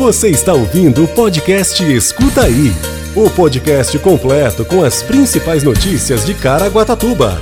Você está ouvindo o podcast Escuta Aí o podcast completo com as principais notícias de Caraguatatuba.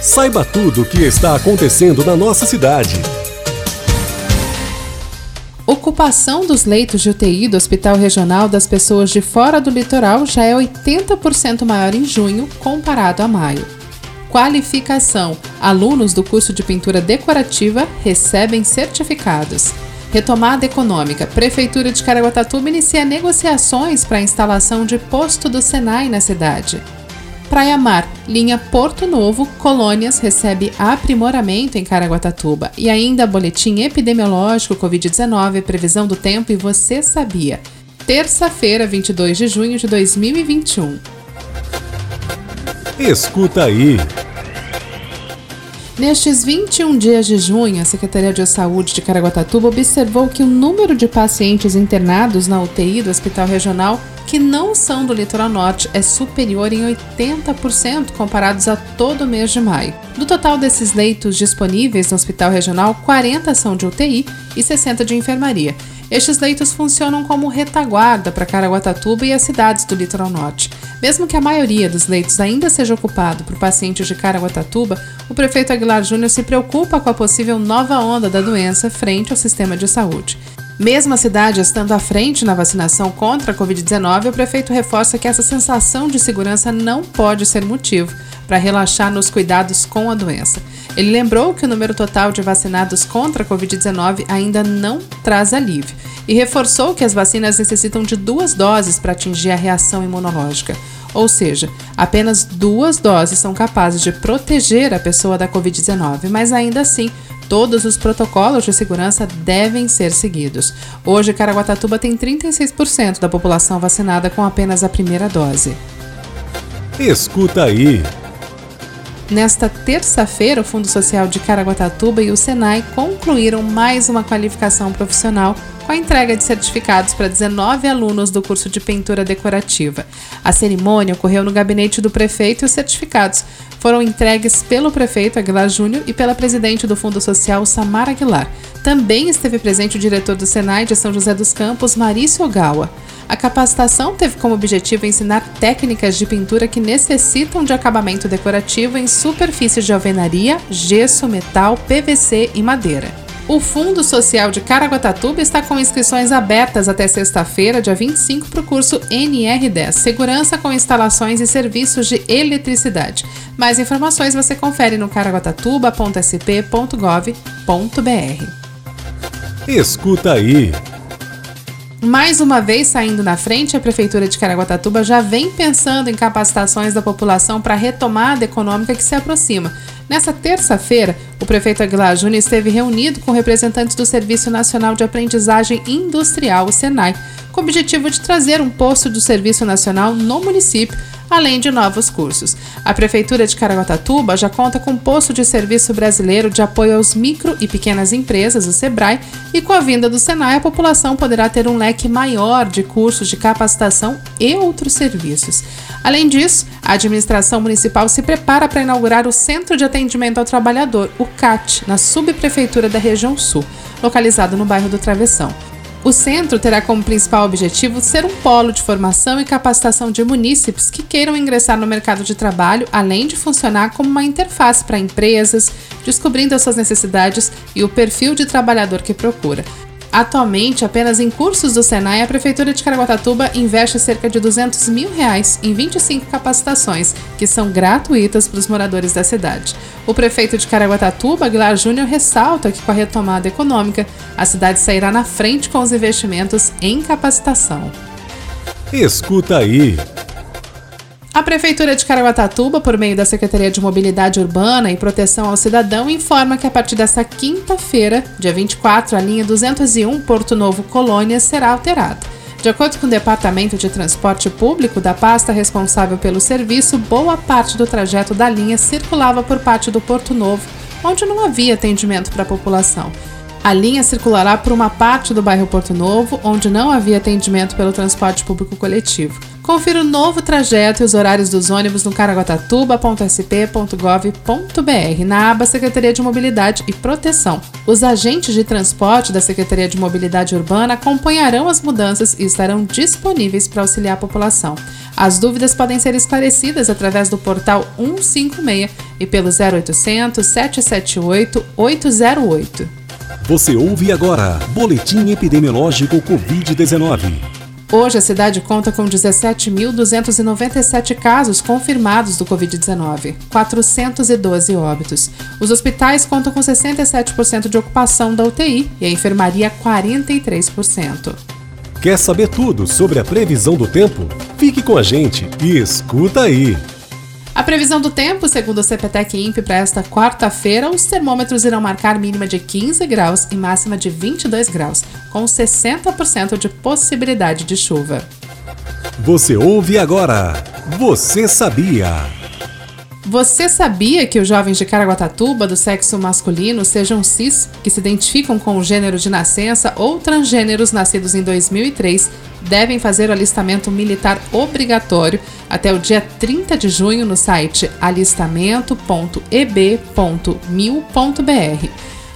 Saiba tudo o que está acontecendo na nossa cidade. Ocupação dos leitos de UTI do Hospital Regional das pessoas de fora do litoral já é 80% maior em junho comparado a maio. Qualificação: alunos do curso de pintura decorativa recebem certificados. Retomada econômica. Prefeitura de Caraguatatuba inicia negociações para a instalação de posto do Senai na cidade. Praia Mar, linha Porto Novo, Colônias recebe aprimoramento em Caraguatatuba. E ainda boletim epidemiológico Covid-19, previsão do tempo e você sabia. Terça-feira, 22 de junho de 2021. Escuta aí. Nestes 21 dias de junho, a Secretaria de Saúde de Caraguatatuba observou que o número de pacientes internados na UTI do Hospital Regional que não são do litoral norte é superior em 80% comparados a todo mês de maio. Do total desses leitos disponíveis no Hospital Regional, 40 são de UTI e 60 de enfermaria. Estes leitos funcionam como retaguarda para Caraguatatuba e as cidades do litoral norte. Mesmo que a maioria dos leitos ainda seja ocupado por pacientes de Caraguatatuba, o prefeito Aguilar Júnior se preocupa com a possível nova onda da doença frente ao sistema de saúde. Mesmo a cidade estando à frente na vacinação contra a Covid-19, o prefeito reforça que essa sensação de segurança não pode ser motivo para relaxar nos cuidados com a doença. Ele lembrou que o número total de vacinados contra a Covid-19 ainda não traz alívio e reforçou que as vacinas necessitam de duas doses para atingir a reação imunológica. Ou seja, apenas duas doses são capazes de proteger a pessoa da Covid-19, mas ainda assim, todos os protocolos de segurança devem ser seguidos. Hoje, Caraguatatuba tem 36% da população vacinada com apenas a primeira dose. Escuta aí. Nesta terça-feira, o Fundo Social de Caraguatatuba e o Senai concluíram mais uma qualificação profissional com a entrega de certificados para 19 alunos do curso de pintura decorativa. A cerimônia ocorreu no gabinete do prefeito e os certificados foram entregues pelo prefeito Aguilar Júnior e pela presidente do Fundo Social, Samara Aguilar. Também esteve presente o diretor do Senai de São José dos Campos, Marício Ogawa. A capacitação teve como objetivo ensinar técnicas de pintura que necessitam de acabamento decorativo em superfícies de alvenaria, gesso, metal, PVC e madeira. O Fundo Social de Caraguatatuba está com inscrições abertas até sexta-feira, dia 25, para o curso NR10 Segurança com instalações e serviços de eletricidade. Mais informações você confere no caraguatatuba.sp.gov.br. Escuta aí. Mais uma vez saindo na frente, a Prefeitura de Caraguatatuba já vem pensando em capacitações da população para a retomada econômica que se aproxima. Nessa terça-feira, o prefeito Aguilar Júnior esteve reunido com representantes do Serviço Nacional de Aprendizagem Industrial, o SENAI, com o objetivo de trazer um posto do Serviço Nacional no município além de novos cursos. A Prefeitura de Caraguatatuba já conta com um posto de serviço brasileiro de apoio aos micro e pequenas empresas, o SEBRAE, e com a vinda do Senai, a população poderá ter um leque maior de cursos de capacitação e outros serviços. Além disso, a administração municipal se prepara para inaugurar o Centro de Atendimento ao Trabalhador, o CAT, na subprefeitura da região sul, localizado no bairro do Travessão. O centro terá como principal objetivo ser um polo de formação e capacitação de munícipes que queiram ingressar no mercado de trabalho, além de funcionar como uma interface para empresas, descobrindo as suas necessidades e o perfil de trabalhador que procura. Atualmente, apenas em cursos do Senai, a Prefeitura de Caraguatatuba investe cerca de 200 mil reais em 25 capacitações, que são gratuitas para os moradores da cidade. O prefeito de Caraguatatuba, Aguilar Júnior, ressalta que com a retomada econômica, a cidade sairá na frente com os investimentos em capacitação. Escuta aí. A Prefeitura de Caraguatatuba, por meio da Secretaria de Mobilidade Urbana e Proteção ao Cidadão, informa que a partir desta quinta-feira, dia 24, a linha 201 Porto Novo Colônia será alterada. De acordo com o Departamento de Transporte Público da pasta responsável pelo serviço, boa parte do trajeto da linha circulava por parte do Porto Novo, onde não havia atendimento para a população. A linha circulará por uma parte do bairro Porto Novo, onde não havia atendimento pelo transporte público coletivo. Confira o novo trajeto e os horários dos ônibus no caraguatatuba.sp.gov.br na aba Secretaria de Mobilidade e Proteção. Os agentes de transporte da Secretaria de Mobilidade Urbana acompanharão as mudanças e estarão disponíveis para auxiliar a população. As dúvidas podem ser esclarecidas através do portal 156 e pelo 0800 778 808. Você ouve agora Boletim Epidemiológico Covid-19. Hoje, a cidade conta com 17.297 casos confirmados do Covid-19, 412 óbitos. Os hospitais contam com 67% de ocupação da UTI e a enfermaria 43%. Quer saber tudo sobre a previsão do tempo? Fique com a gente e escuta aí! A previsão do tempo, segundo o CPTEC INPE, para esta quarta-feira, os termômetros irão marcar mínima de 15 graus e máxima de 22 graus, com 60% de possibilidade de chuva. Você ouve agora. Você sabia? Você sabia que os jovens de Caraguatatuba do sexo masculino, sejam cis, que se identificam com o gênero de nascença ou transgêneros nascidos em 2003, devem fazer o alistamento militar obrigatório até o dia 30 de junho no site alistamento.eb.mil.br.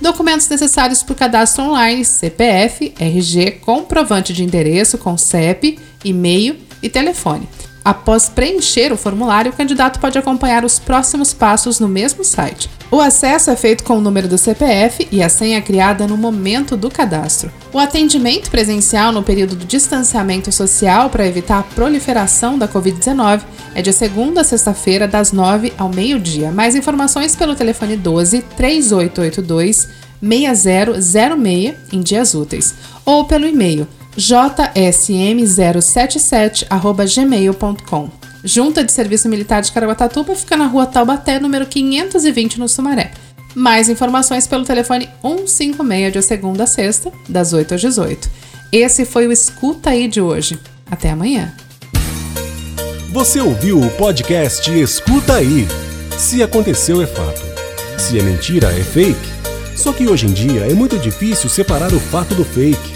Documentos necessários para o cadastro online: CPF, RG, comprovante de endereço com CEP, e-mail e telefone. Após preencher o formulário, o candidato pode acompanhar os próximos passos no mesmo site. O acesso é feito com o número do CPF e a senha criada no momento do cadastro. O atendimento presencial no período do distanciamento social para evitar a proliferação da Covid-19 é de segunda a sexta-feira, das 9 ao meio-dia. Mais informações pelo telefone 12 3882 6006 em dias úteis ou pelo e-mail jsm077@gmail.com. Junta de Serviço Militar de Caraguatatuba fica na rua Taubaté, número 520, no Sumaré. Mais informações pelo telefone 156 de segunda a sexta, das 8 às 18. Esse foi o Escuta aí de hoje. Até amanhã. Você ouviu o podcast Escuta aí. Se aconteceu é fato. Se é mentira é fake. Só que hoje em dia é muito difícil separar o fato do fake